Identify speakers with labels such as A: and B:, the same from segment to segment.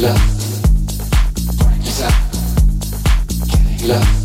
A: love, love.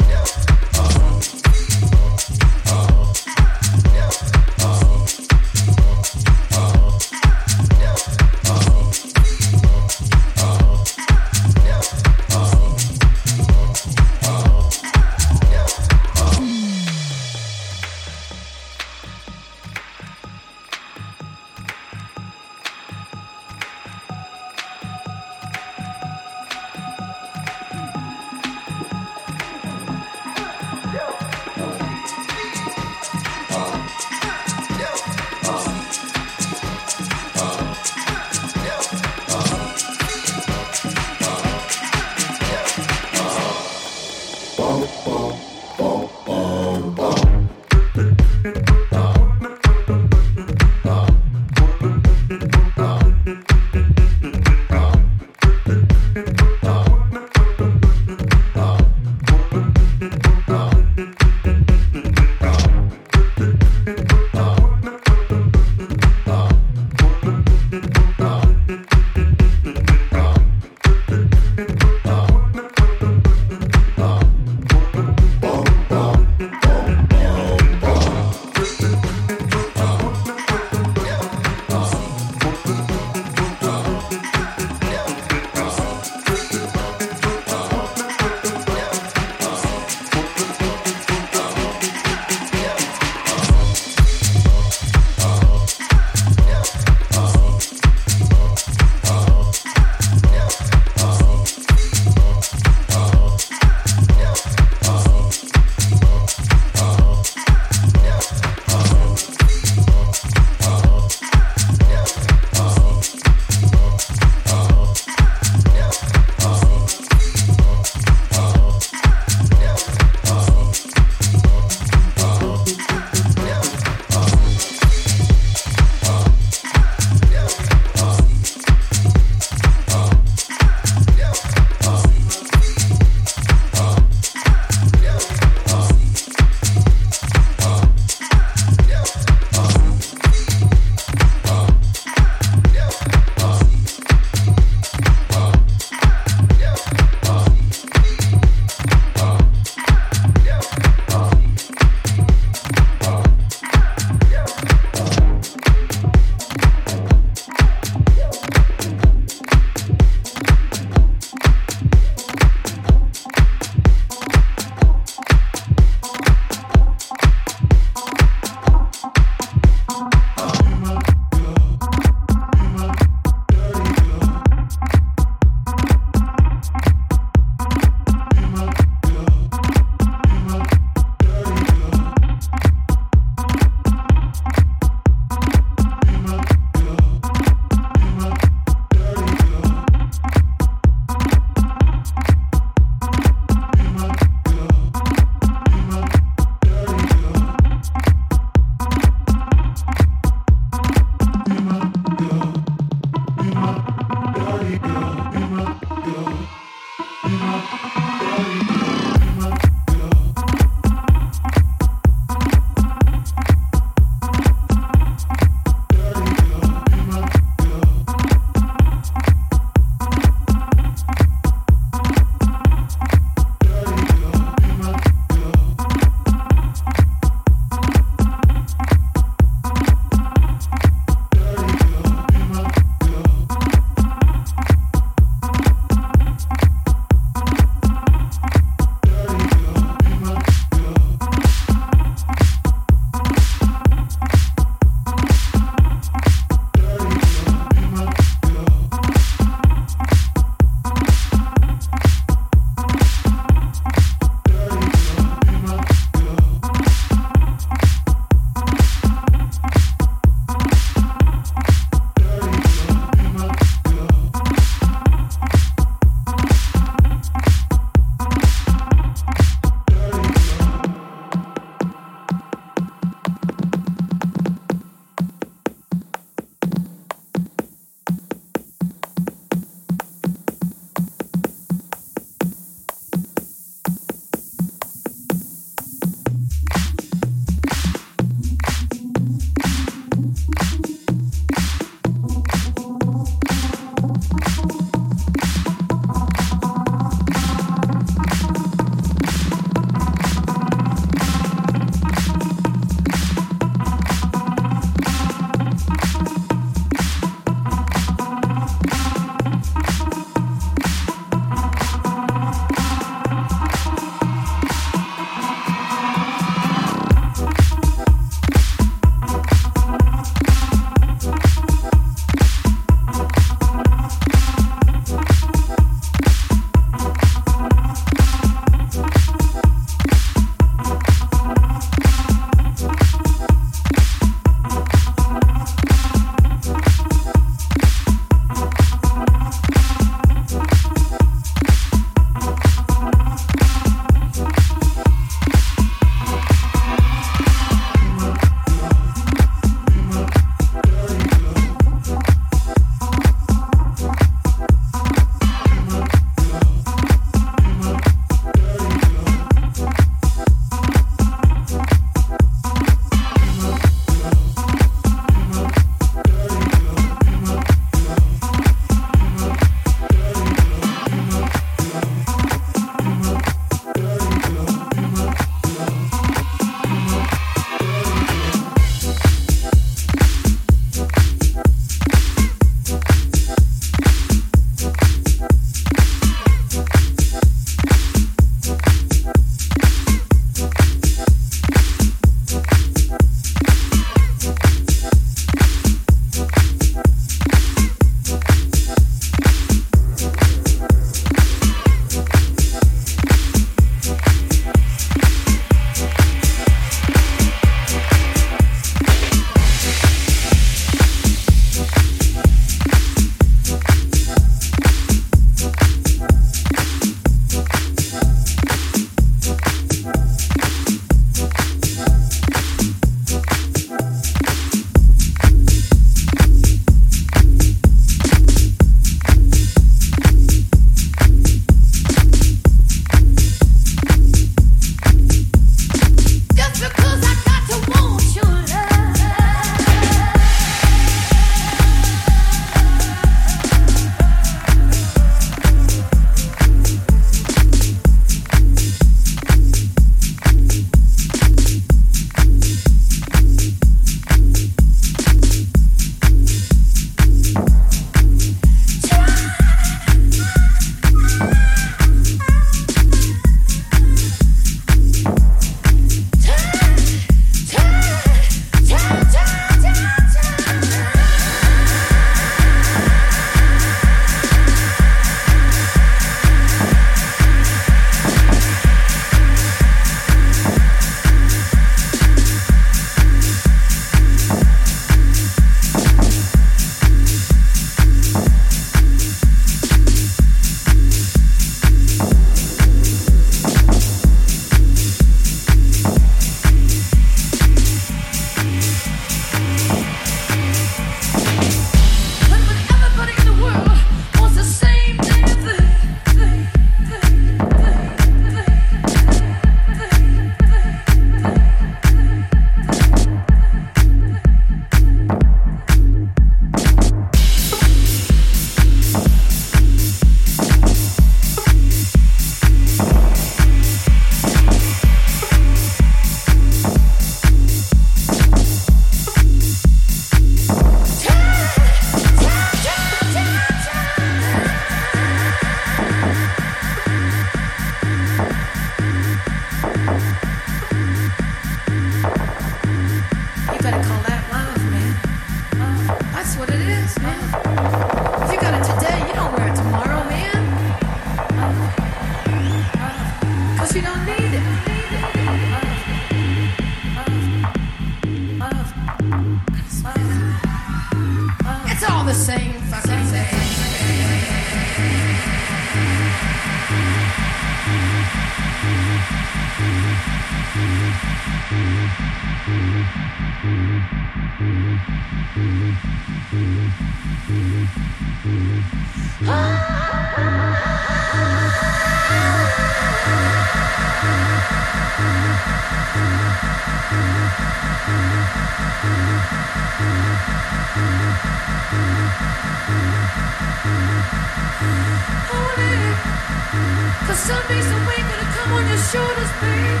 A: Cause some days the weight gonna come on your shoulders, babe.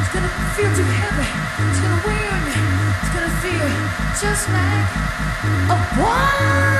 A: It's gonna feel too heavy. It's gonna weigh on you. It's gonna feel just like a
B: boy.